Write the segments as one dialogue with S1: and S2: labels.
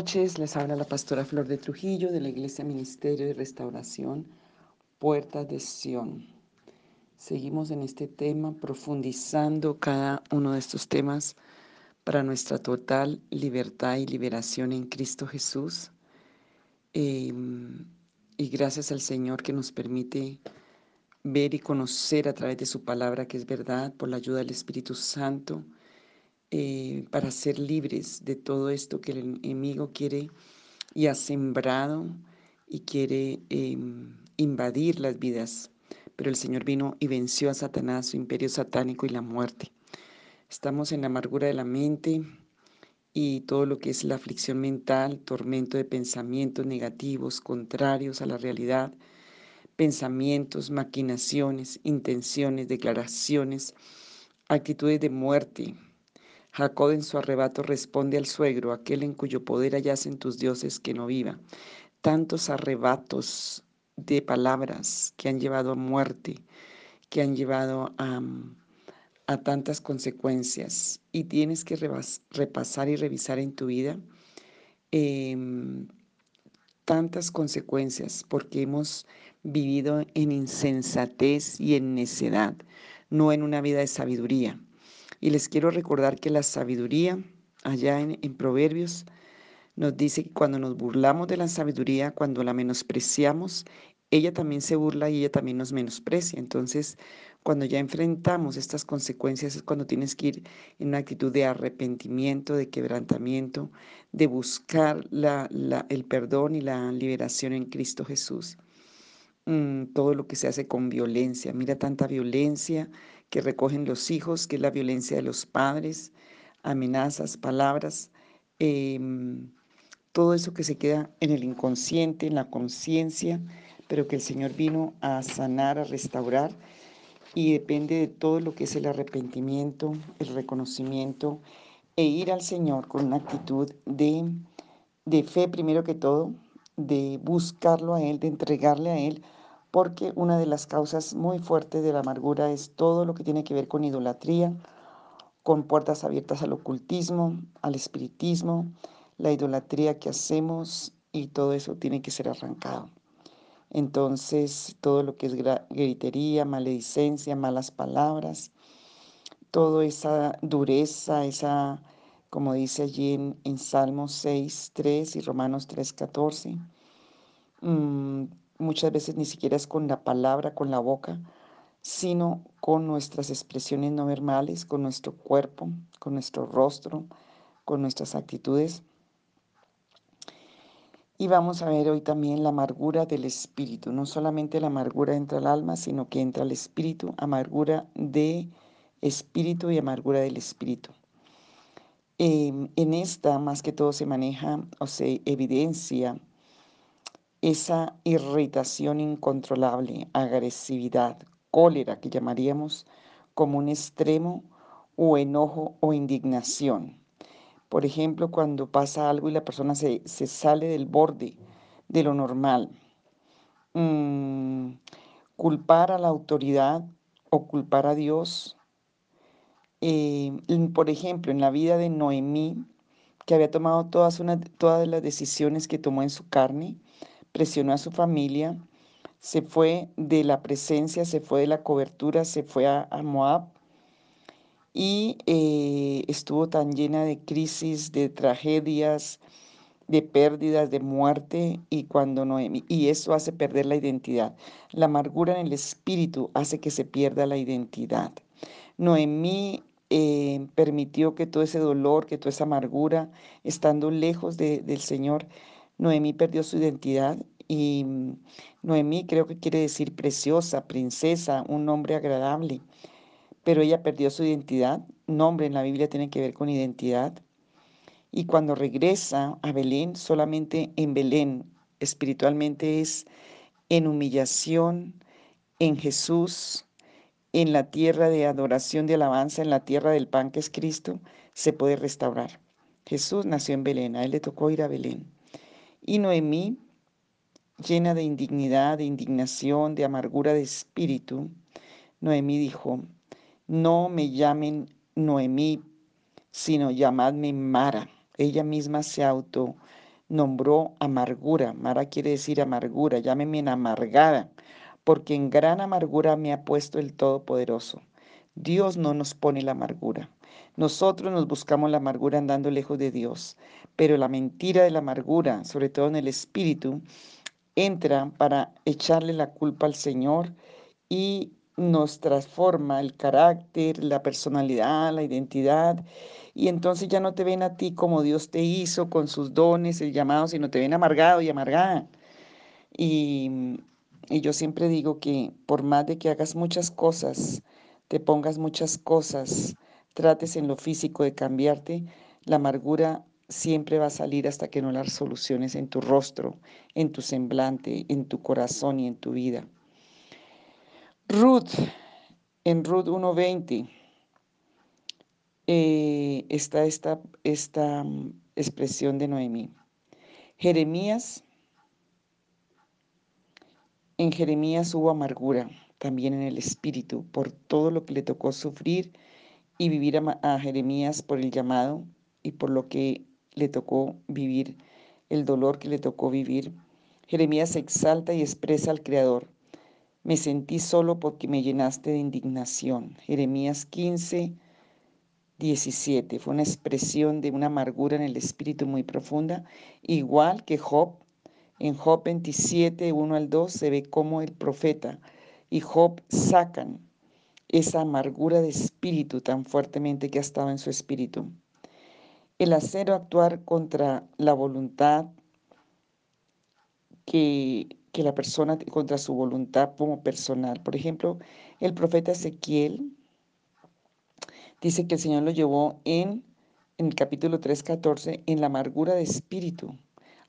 S1: Noches, les habla la pastora Flor de Trujillo de la Iglesia Ministerio de Restauración Puertas de Sion. Seguimos en este tema profundizando cada uno de estos temas para nuestra total libertad y liberación en Cristo Jesús. Em, y gracias al Señor que nos permite ver y conocer a través de su palabra que es verdad por la ayuda del Espíritu Santo eh, para ser libres de todo esto que el enemigo quiere y ha sembrado y quiere em, invadir las vidas. Pero el Señor vino y venció a Satanás, su imperio satánico y la muerte. Estamos en la amargura de la mente y todo lo que es la aflicción mental, tormento de pensamientos negativos, contrarios a la realidad, pensamientos, maquinaciones, intenciones, declaraciones, actitudes de muerte, Jacob en su arrebato responde al suegro, aquel en cuyo poder hallacen tus dioses que no viva. Tantos arrebatos de palabras que han llevado a muerte, que han llevado a, a tantas consecuencias. Y tienes que repasar y revisar en tu vida em, tantas consecuencias porque hemos vivido en insensatez y en necedad, no en una vida de sabiduría. Y les quiero recordar que la sabiduría, allá en, Proverbios, nos dice que cuando nos burlamos de la sabiduría, cuando la menospreciamos, ella también se burla y ella también nos menosprecia. Entonces, cuando ya enfrentamos estas consecuencias es cuando tienes que ir en una actitud de arrepentimiento, de quebrantamiento, de buscar el perdón y la liberación en Cristo Jesús. Mm, todo lo que se hace con violencia. Mira tanta violencia que recogen los hijos, que es la violencia de los padres, amenazas, palabras, em, todo eso que se queda en el inconsciente, en la conciencia, pero que el Señor vino a sanar, a restaurar y depende de todo lo que es el arrepentimiento, el reconocimiento e ir al Señor con una actitud de, de fe primero que todo, de buscarlo a Él, de entregarle a Él porque una de las causas muy fuertes de la amargura es todo lo que tiene que ver con idolatría, con puertas abiertas al ocultismo, al espiritismo, la idolatría que hacemos y todo eso tiene que ser arrancado. Entonces, todo lo que es gritería, maledicencia, malas palabras, toda esa dureza, esa, como dice allí en, Salmos 6, 3 y Romanos 3, 14, mmm, muchas veces ni siquiera es con la palabra, con la boca, sino con nuestras expresiones no verbales, con nuestro cuerpo, con nuestro rostro, con nuestras actitudes. Y vamos a ver hoy también la amargura del espíritu. No solamente la amargura entra al alma, sino que entra al espíritu, amargura de espíritu y amargura del espíritu. Em, en esta, más que todo, se maneja o se evidencia esa irritación incontrolable, agresividad, cólera que llamaríamos como un extremo o enojo o indignación. Por ejemplo, cuando pasa algo y la persona se, sale del borde de lo normal. Mm, culpar a la autoridad o culpar a Dios. Eh, por ejemplo, en la vida de Noemí, que había tomado todas, todas las decisiones que tomó en su carne, presionó a su familia, se fue de la presencia, se fue de la cobertura, se fue a, Moab y eh, estuvo tan llena de crisis, de tragedias, de pérdidas, de muerte y cuando Noemí, y eso hace perder la identidad. La amargura en el espíritu hace que se pierda la identidad. Noemí eh, permitió que todo ese dolor, que toda esa amargura, estando lejos del Señor, Noemí perdió su identidad y mm, Noemí creo que quiere decir preciosa, princesa, un nombre agradable, pero ella perdió su identidad. Nombre en la Biblia tiene que ver con identidad. Y cuando regresa a Belén, solamente en Belén, espiritualmente es en humillación, en Jesús, en la tierra de adoración, de alabanza, en la tierra del pan que es Cristo, se puede restaurar. Jesús nació en Belén, a él le tocó ir a Belén. Y Noemí, llena de indignidad, de indignación, de amargura de espíritu, Noemí dijo, no me llamen Noemí, sino llamadme Mara. ella misma se auto nombró amargura. Mara quiere decir amargura, llámeme en amargada, porque en gran amargura me ha puesto el Todopoderoso. Dios no nos pone la amargura. Nosotros nos buscamos la amargura andando lejos de Dios, pero la mentira de la amargura, sobre todo en el espíritu, entra para echarle la culpa al Señor y nos transforma el carácter, la personalidad, la identidad. Y entonces ya no te ven a ti como Dios te hizo con sus dones, el llamado, sino te ven amargado y amargada. Y, y yo siempre digo que por más de que hagas muchas cosas, te pongas muchas cosas, trates en lo físico de cambiarte, la amargura siempre va a salir hasta que no las soluciones en tu rostro, en tu semblante, en tu corazón y en tu vida. Ruth, en Ruth 1.20, eh, está esta, esta mm, expresión de Noemí. Jeremías, en Jeremías hubo amargura también en el espíritu por todo lo que le tocó sufrir y vivir a, Jeremías por el llamado y por lo que le tocó vivir, el dolor que le tocó vivir. Jeremías se exalta y expresa al Creador me sentí solo porque me llenaste de indignación. Jeremías 15, 17. Fue una expresión de una amargura en el espíritu muy profunda, igual que Job. En Job 27, 1 al 2 se ve cómo el profeta y Job sacan esa amargura de espíritu tan fuertemente que ha estado en su espíritu. El hacer actuar contra la voluntad que que la persona contra su voluntad como personal. Por ejemplo, el profeta Ezequiel dice que el Señor lo llevó en, en el capítulo 3.14 en la amargura de espíritu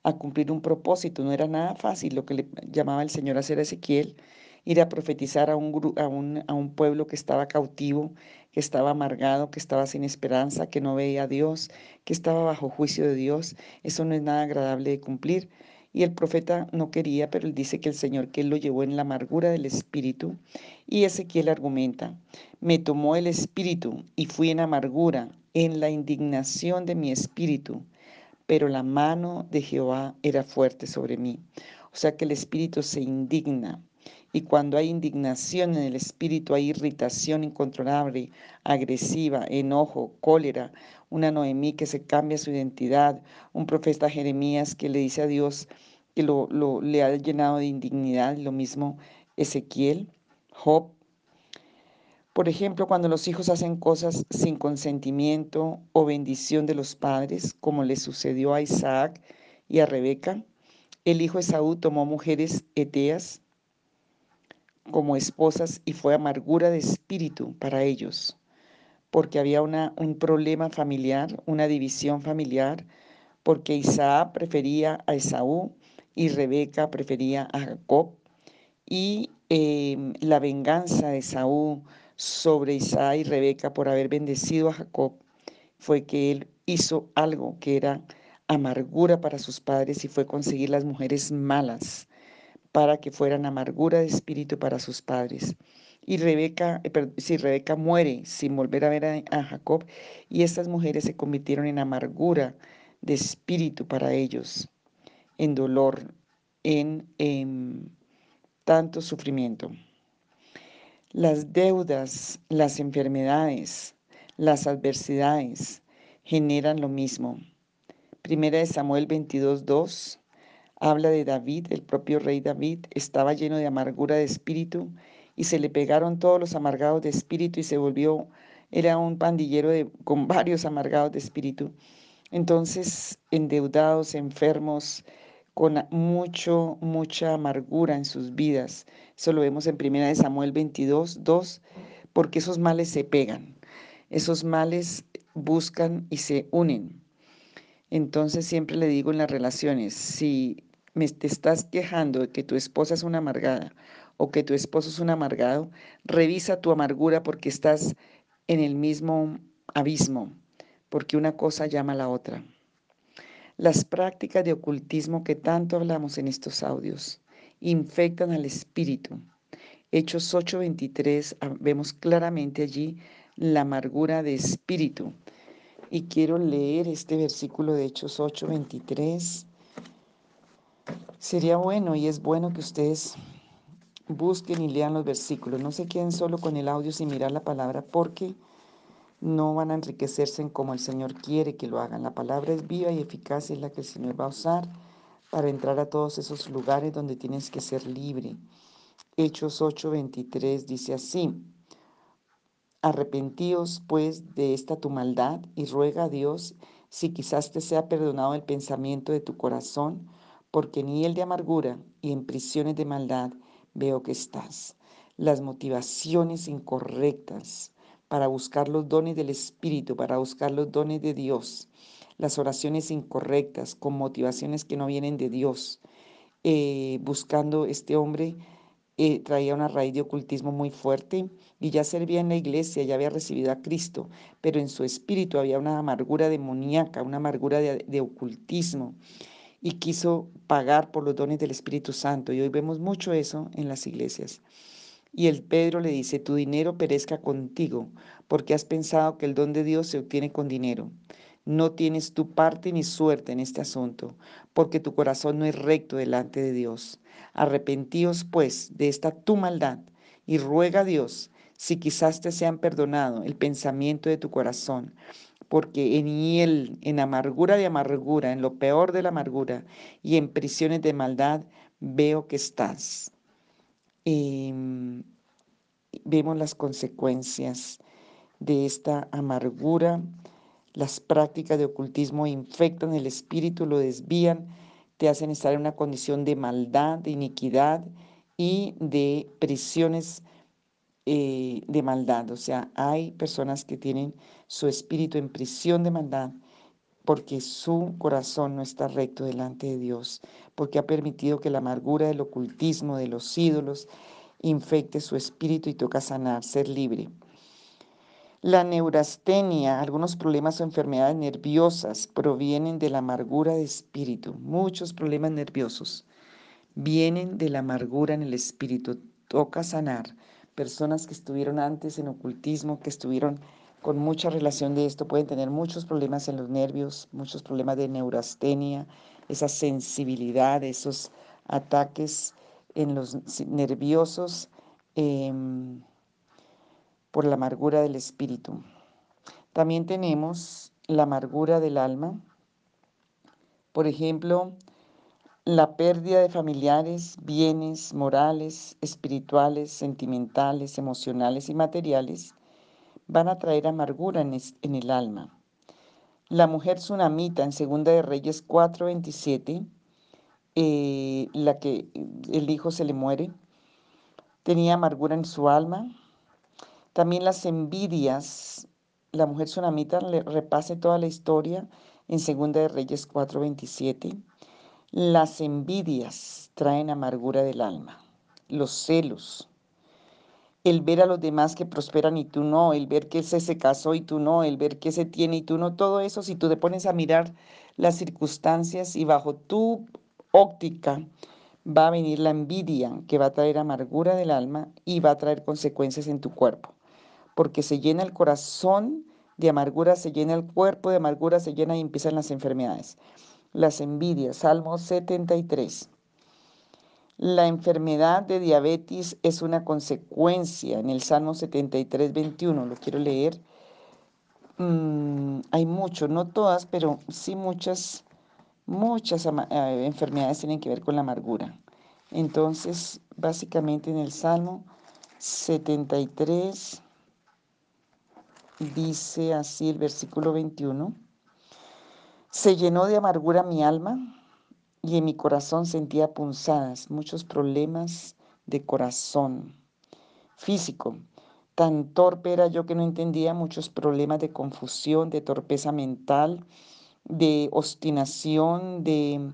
S1: a cumplir un propósito. No era nada fácil lo que le llamaba el Señor a hacer a Ezequiel, ir a profetizar a un, pueblo que estaba cautivo, que estaba amargado, que estaba sin esperanza, que no veía a Dios, que estaba bajo juicio de Dios. Eso no es nada agradable de cumplir. Y el profeta no quería, pero él dice que el Señor que él lo llevó en la amargura del espíritu. Y Ezequiel argumenta, me tomó el espíritu y fui en amargura, en la indignación de mi espíritu, pero la mano de Jehová era fuerte sobre mí. O sea que el espíritu se indigna. Y cuando hay indignación en el espíritu, hay irritación incontrolable, agresiva, enojo, cólera, una Noemí que se cambia su identidad, un profeta Jeremías que le dice a Dios que lo, le ha llenado de indignidad, lo mismo Ezequiel, Job. Por ejemplo, cuando los hijos hacen cosas sin consentimiento o bendición de los padres, como le sucedió a Isaac y a Rebeca, el hijo Esaú tomó mujeres eteas como esposas y fue amargura de espíritu para ellos porque había una, un problema familiar, una división familiar, porque Isaac prefería a Esaú y Rebeca prefería a Jacob. Y em, la venganza de Esaú sobre Isaac y Rebeca por haber bendecido a Jacob fue que él hizo algo que era amargura para sus padres y fue conseguir las mujeres malas para que fueran amargura de espíritu para sus padres. Y Rebeca, eh, si Rebeca muere sin volver a ver a, Jacob, y estas mujeres se convirtieron en amargura de espíritu para ellos, en dolor, en, en tanto sufrimiento. Las deudas, las enfermedades, las adversidades generan lo mismo. Primera de Samuel 22.2 habla de David, el propio rey David, estaba lleno de amargura de espíritu y se le pegaron todos los amargados de espíritu y se volvió, era un pandillero con varios amargados de espíritu. Entonces, endeudados, enfermos, con mucho, mucha amargura en sus vidas. Eso lo vemos en 1 Samuel 22, 2, porque esos males se pegan, esos males buscan y se unen. Entonces siempre le digo en las relaciones, si me te estás quejando de que tu esposa es una amargada o que tu esposo es un amargado, revisa tu amargura porque estás en el mismo abismo, porque una cosa llama a la otra. Las prácticas de ocultismo que tanto hablamos en estos audios infectan al espíritu. Hechos 8:23 ah, vemos claramente allí la amargura de espíritu. y quiero leer este versículo de Hechos 8, 23. Sería bueno y es bueno que ustedes busquen y lean los versículos. No se queden solo con el audio sin mirar la palabra porque no van a enriquecerse en como el Señor quiere que lo hagan. La palabra es viva y eficaz y es la que el Señor va a usar para entrar a todos esos lugares donde tienes que ser libre. Hechos 8:23 dice así, Arrepentíos pues de esta tu maldad y ruega a Dios si quizás te sea perdonado el pensamiento de tu corazón, porque ni el de amargura y en prisiones de maldad veo que estás. Las motivaciones incorrectas para buscar los dones del Espíritu, para buscar los dones de Dios, las oraciones incorrectas con motivaciones que no vienen de Dios, eh, buscando este hombre eh, traía una raíz de ocultismo muy fuerte y ya servía en la iglesia, ya había recibido a Cristo, pero en su espíritu había una amargura demoníaca, una amargura de, ocultismo y quiso pagar por los dones del Espíritu Santo. Y hoy vemos mucho eso en las iglesias. Y el Pedro le dice, tu dinero perezca contigo, porque has pensado que el don de Dios se obtiene con dinero. No tienes tu parte ni suerte en este asunto, porque tu corazón no es recto delante de Dios. Arrepentíos pues de esta tu maldad y ruega a Dios si quizás te sean perdonado el pensamiento de tu corazón, porque en hiel, en amargura de amargura, en lo peor de la amargura y en prisiones de maldad, veo que estás. Em, vemos las consecuencias de esta amargura. Las prácticas de ocultismo infectan el espíritu, lo desvían, te hacen estar en una condición de maldad, de iniquidad y de prisiones eh, de maldad. O sea, hay personas que tienen su espíritu en prisión de maldad porque su corazón no está recto delante de Dios, porque ha permitido que la amargura del ocultismo, de los ídolos, infecte su espíritu y toca sanar, ser libre. La neurastenia, algunos problemas o enfermedades nerviosas provienen de la amargura de espíritu. Muchos problemas nerviosos vienen de la amargura en el espíritu. Toca sanar personas que estuvieron antes en ocultismo, que estuvieron con mucha relación de esto, pueden tener muchos problemas en los nervios, muchos problemas de neurastenia, esa sensibilidad, esos ataques en los nerviosos em, por la amargura del espíritu. También tenemos la amargura del alma. Por ejemplo, la pérdida de familiares, bienes morales, espirituales, sentimentales, emocionales y materiales van a traer amargura en, el alma. La mujer tsunamita en Segunda de Reyes 4:27, eh, la que el hijo se le muere, tenía amargura en su alma. También las envidias, la mujer tsunamita le repase toda la historia en Segunda de Reyes 4:27 las envidias traen amargura del alma, los celos, el ver a los demás que prosperan y tú no, el ver que ese se casó y tú no, el ver que se tiene y tú no, todo eso, si tú te pones a mirar las circunstancias y bajo tu óptica va a venir la envidia que va a traer amargura del alma y va a traer consecuencias en tu cuerpo, porque se llena el corazón de amargura, se llena el cuerpo de amargura, se llena y empiezan las enfermedades las envidias. Salmo 73. La enfermedad de diabetes es una consecuencia en el Salmo 73, 21. Lo quiero leer. Mm, hay mucho, no todas, pero sí muchas, muchas eh, enfermedades tienen que ver con la amargura. Entonces, básicamente en el Salmo 73 dice así el versículo 21. Se llenó de amargura mi alma y en mi corazón sentía punzadas, muchos problemas de corazón físico. Tan torpe era yo que no entendía muchos problemas de confusión, de torpeza mental, de obstinación, de,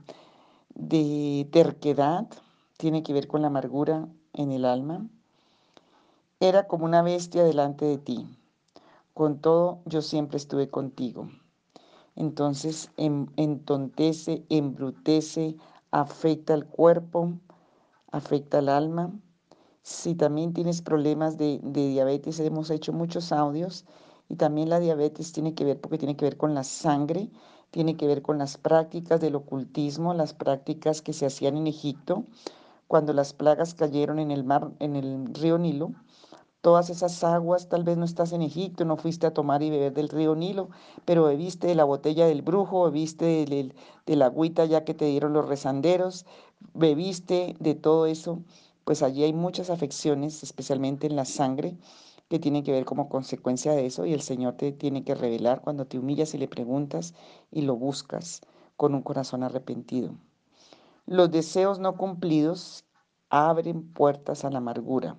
S1: de terquedad. Tiene que ver con la amargura en el alma. Era como una bestia delante de ti. Con todo, yo siempre estuve contigo entonces entontece, embrutece, afecta al cuerpo, afecta al alma. Si también tienes problemas de, diabetes, hemos hecho muchos audios Y también la diabetes tiene que ver porque tiene que ver con la sangre, tiene que ver con las prácticas del ocultismo, las prácticas que se hacían en Egipto cuando las plagas cayeron en el mar, en el río Nilo todas esas aguas, tal vez no estás en Egipto, no fuiste a tomar y beber del río Nilo, pero bebiste de la botella del brujo, bebiste de, la agüita ya que te dieron los rezanderos, bebiste de todo eso, pues allí hay muchas afecciones, especialmente en la sangre, que tienen que ver como consecuencia de eso y el Señor te tiene que revelar cuando te humillas y le preguntas y lo buscas con un corazón arrepentido. Los deseos no cumplidos abren puertas a la amargura.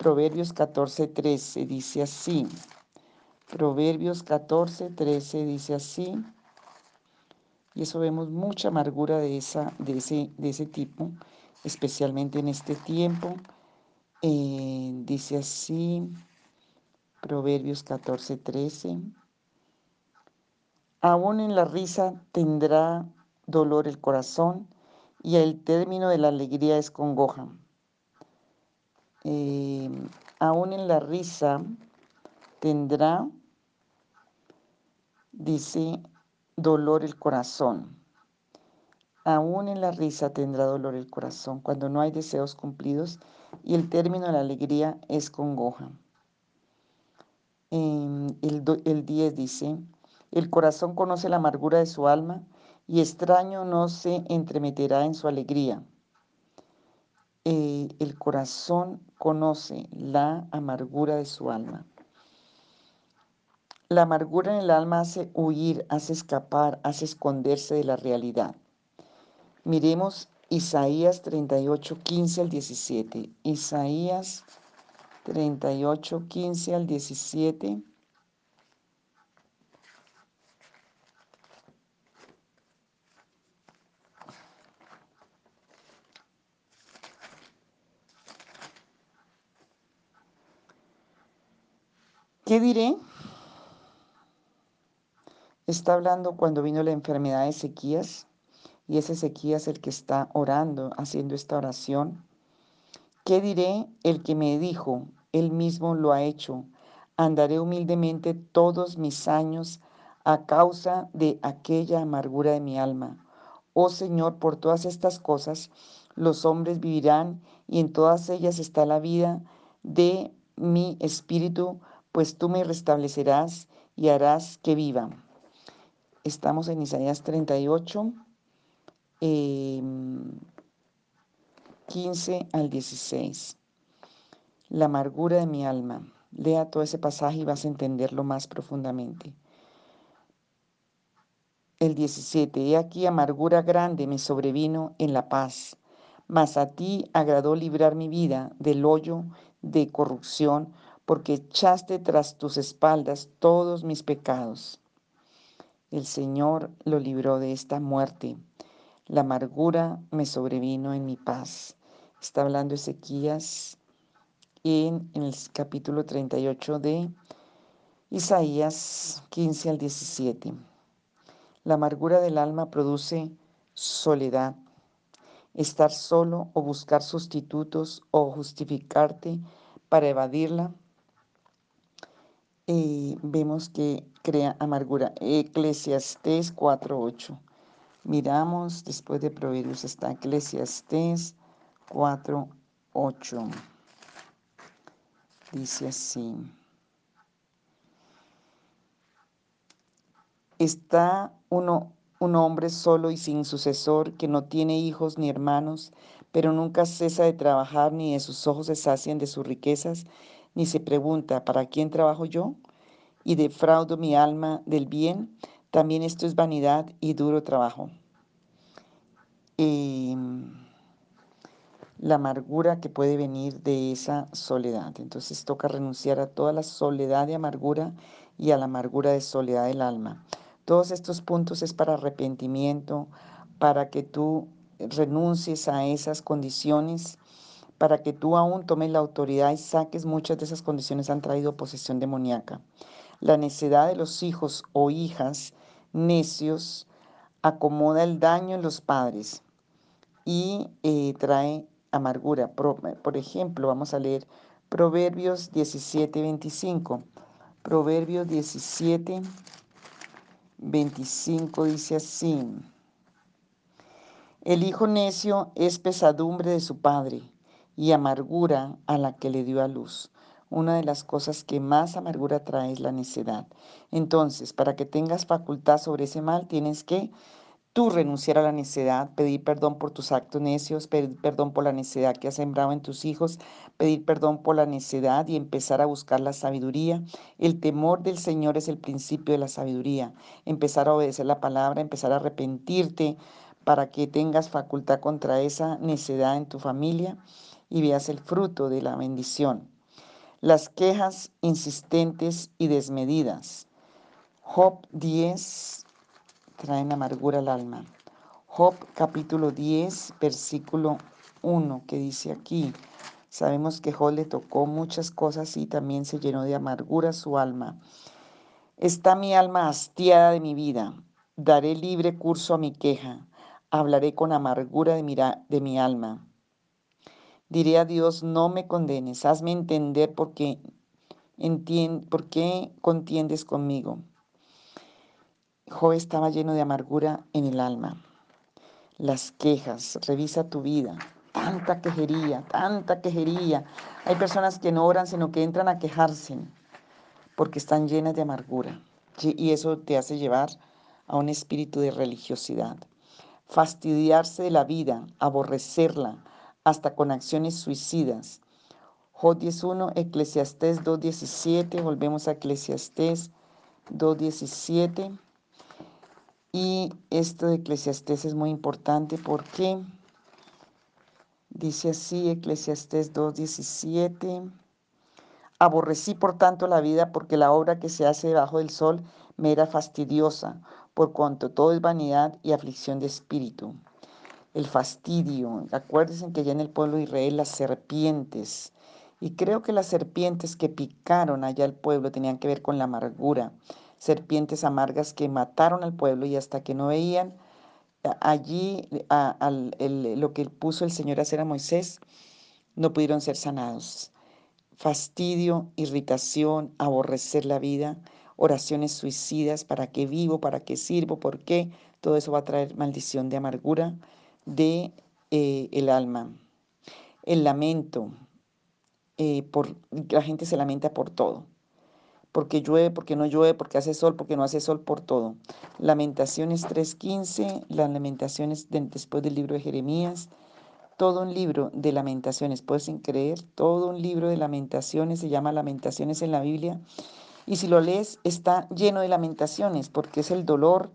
S1: Proverbios 14, 13 dice así. Proverbios 14, 13 dice así. Y eso vemos mucha amargura de, esa, de, ese, de ese tipo, especialmente en este tiempo. Eh, dice así, Proverbios 14, 13. Aún en la risa tendrá dolor el corazón y el término de la alegría es congoja. Eh, aún en la risa tendrá, dice, dolor el corazón. Aún en la risa tendrá dolor el corazón cuando no hay deseos cumplidos y el término de la alegría es congoja. el, el 10 dice, el corazón conoce la amargura de su alma y extraño no se entremeterá en su alegría. Eh, el corazón conoce la amargura de su alma. La amargura en el alma hace huir, hace escapar, hace esconderse de la realidad. Miremos Isaías 38, 15 al 17. Isaías 38, 15 al 17. ¿Qué diré? Está hablando cuando vino la enfermedad de Ezequías y es Ezequías el que está orando, haciendo esta oración. ¿Qué diré? El que me dijo, él mismo lo ha hecho. Andaré humildemente todos mis años a causa de aquella amargura de mi alma. Oh Señor, por todas estas cosas los hombres vivirán y en todas ellas está la vida de mi espíritu pues tú me restablecerás y harás que viva. Estamos en Isaías 38, 15 em, al 16. La amargura de mi alma. Lea todo ese pasaje y vas a entenderlo más profundamente. El 17. He aquí amargura grande me sobrevino en la paz, mas a ti agradó librar mi vida del hoyo de corrupción porque echaste tras tus espaldas todos mis pecados. El Señor lo libró de esta muerte. La amargura me sobrevino en mi paz. Está hablando Ezequías en, en el capítulo 38 de Isaías 15 al 17. La amargura del alma produce soledad. Estar solo o buscar sustitutos o justificarte para evadirla vemos que crea amargura. Eclesiastés 4.8. Miramos, después de Proverbios está Eclesiastés 4.8. Dice así. Está uno, un hombre solo y sin sucesor que no tiene hijos ni hermanos, pero nunca cesa de trabajar ni de sus ojos se sacian de sus riquezas ni se pregunta, ¿para quién trabajo yo? Y defraudo mi alma del bien, también esto es vanidad y duro trabajo. Em, la amargura que puede venir de esa soledad. Entonces toca renunciar a toda la soledad de amargura y a la amargura de soledad del alma. Todos estos puntos es para arrepentimiento, para que tú renuncies a esas condiciones para que tú aún tomes la autoridad y saques muchas de esas condiciones han traído posesión demoníaca. La necedad de los hijos o hijas necios acomoda el daño en los padres y eh, trae amargura. Por, ejemplo, vamos a leer Proverbios 17, 25. Proverbios 17, 25 dice así. El hijo necio es pesadumbre de su padre y amargura a la que le dio a luz. Una de las cosas que más amargura trae es la necedad. Entonces, para que tengas facultad sobre ese mal, tienes que Tú renunciar a la necedad, pedir perdón por tus actos necios, pedir perdón por la necedad que has sembrado en tus hijos, pedir perdón por la necedad y empezar a buscar la sabiduría. El temor del Señor es el principio de la sabiduría. Empezar a obedecer la palabra, empezar a arrepentirte para que tengas facultad contra esa necedad en tu familia y veas el fruto de la bendición. Las quejas insistentes y desmedidas. Job 10, traen amargura al alma. Job capítulo 10, versículo 1, que dice aquí, sabemos que Job le tocó muchas cosas y también se llenó de amargura su alma. Está mi alma hastiada de mi vida, daré libre curso a mi queja, hablaré con amargura de mi, de mi alma. Diré a Dios, no me condenes, hazme entender por qué, por qué contiendes conmigo. Job estaba lleno de amargura en el alma. Las quejas, revisa tu vida. Tanta quejería, tanta quejería. Hay personas que no oran, sino que entran a quejarse porque están llenas de amargura. Y eso te hace llevar a un espíritu de religiosidad. Fastidiarse de la vida, aborrecerla, hasta con acciones suicidas. Job 10.1, Eclesiastés 2.17, volvemos a Eclesiastés 2.17. Y esto de Eclesiastés es muy importante porque dice así Eclesiastés 2.17. Aborrecí por tanto la vida porque la obra que se hace debajo del sol me era fastidiosa, por cuanto todo es vanidad y aflicción de espíritu. El fastidio. Acuérdense que ya en el pueblo de Israel las serpientes, y creo que las serpientes que picaron allá al pueblo tenían que ver con la amargura serpientes amargas que mataron al pueblo y hasta que no veían allí lo que puso el Señor a hacer a Moisés, no pudieron ser sanados. Fastidio, irritación, aborrecer la vida, oraciones suicidas, ¿para qué vivo? ¿Para qué sirvo? ¿Por qué? Todo eso va a traer maldición de amargura de eh, el alma. El lamento, eh, por, la gente se lamenta por todo porque llueve, porque no llueve, porque hace sol, porque no hace sol, por todo. Lamentaciones 3.15, las lamentaciones después del libro de Jeremías, todo un libro de lamentaciones, puedes creer, todo un libro de lamentaciones, se llama Lamentaciones en la Biblia, y si lo lees está lleno de lamentaciones, porque es el dolor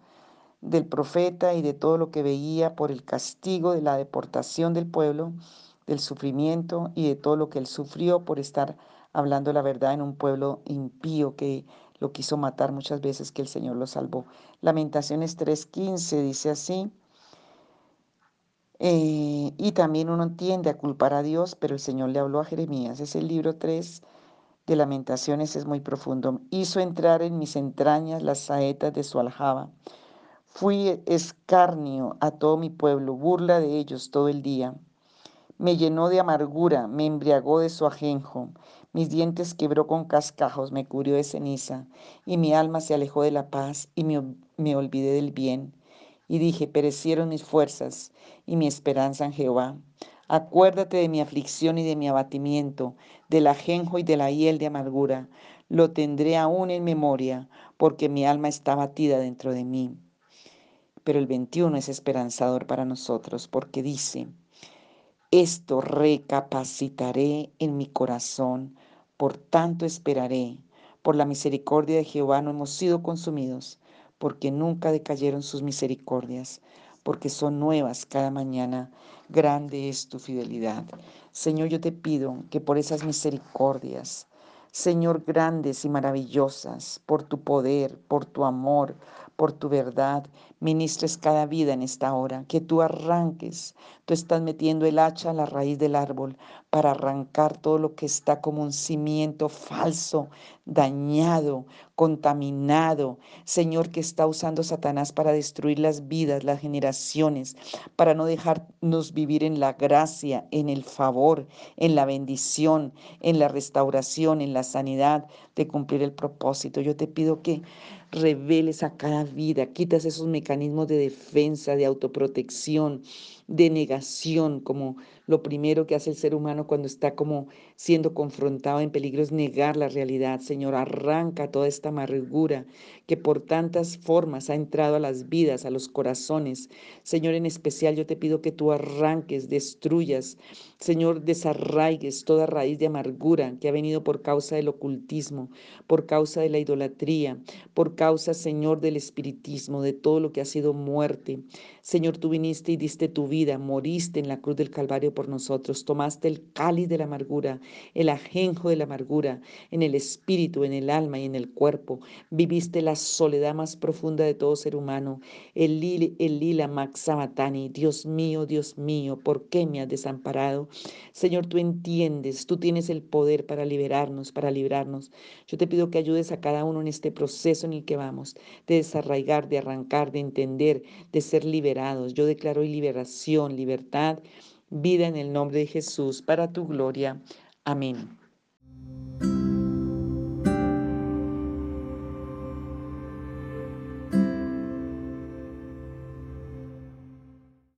S1: del profeta y de todo lo que veía por el castigo de la deportación del pueblo, del sufrimiento y de todo lo que él sufrió por estar hablando la verdad en un pueblo impío que lo quiso matar muchas veces, que el Señor lo salvó. Lamentaciones 3.15 dice así. Eh, y también uno tiende a culpar a Dios, pero el Señor le habló a Jeremías. Es el libro 3 de Lamentaciones, es muy profundo. Hizo entrar en mis entrañas las saetas de su aljaba. Fui escarnio a todo mi pueblo, burla de ellos todo el día. Me llenó de amargura, me embriagó de su ajenjo. Mis dientes quebró con cascajos, me cubrió de ceniza, y mi alma se alejó de la paz, y me, me olvidé del bien. Y dije, perecieron mis fuerzas y mi esperanza en Jehová. Acuérdate de mi aflicción y de mi abatimiento, del ajenjo y de la hiel de amargura. Lo tendré aún en memoria, porque mi alma está batida dentro de mí. Pero el 21 es esperanzador para nosotros, porque dice, esto recapacitaré en mi corazón por tanto esperaré. Por la misericordia de Jehová no hemos sido consumidos, porque nunca decayeron sus misericordias, porque son nuevas cada mañana. Grande es tu fidelidad. Señor, yo te pido que por esas misericordias, Señor, grandes y maravillosas, por tu poder, por tu amor, por tu verdad, ministres cada vida en esta hora, que tú arranques. Tú estás metiendo el hacha a la raíz del árbol para arrancar todo lo que está como un cimiento falso, dañado, contaminado. Señor, que está usando Satanás para destruir las vidas, las generaciones, para no dejarnos vivir en la gracia, en el favor, en la bendición, en la restauración, en la sanidad de cumplir el propósito. Yo te pido que reveles a cada vida, quitas esos mecanismos de defensa, de autoprotección, de negación, como lo primero que hace el ser humano cuando está como siendo confrontado en peligro es negar la realidad. Señor, arranca toda esta amargura que por tantas formas ha entrado a las vidas, a los corazones. Señor, en especial yo te pido que tú arranques, destruyas, Señor, desarraigues toda raíz de amargura que ha venido por causa del ocultismo, por causa de la idolatría, por causa, Señor, del espiritismo, de todo lo que ha sido muerte. Señor, tú viniste y diste tu vida, moriste en la cruz del Calvario por nosotros, tomaste el cáliz de la amargura, el ajenjo de la amargura, en el espíritu, en el alma y en el cuerpo. Viviste la soledad más profunda de todo ser humano, el, lila maxamatani. Dios mío, Dios mío, ¿por qué me has desamparado? Señor, tú entiendes, tú tienes el poder para liberarnos, para librarnos. Yo te pido que ayudes a cada uno en este proceso en el que vamos, de desarraigar, de arrancar, de entender, de ser liberados. Yo declaro liberación, libertad, vida en el nombre de Jesús, para tu gloria. i mean,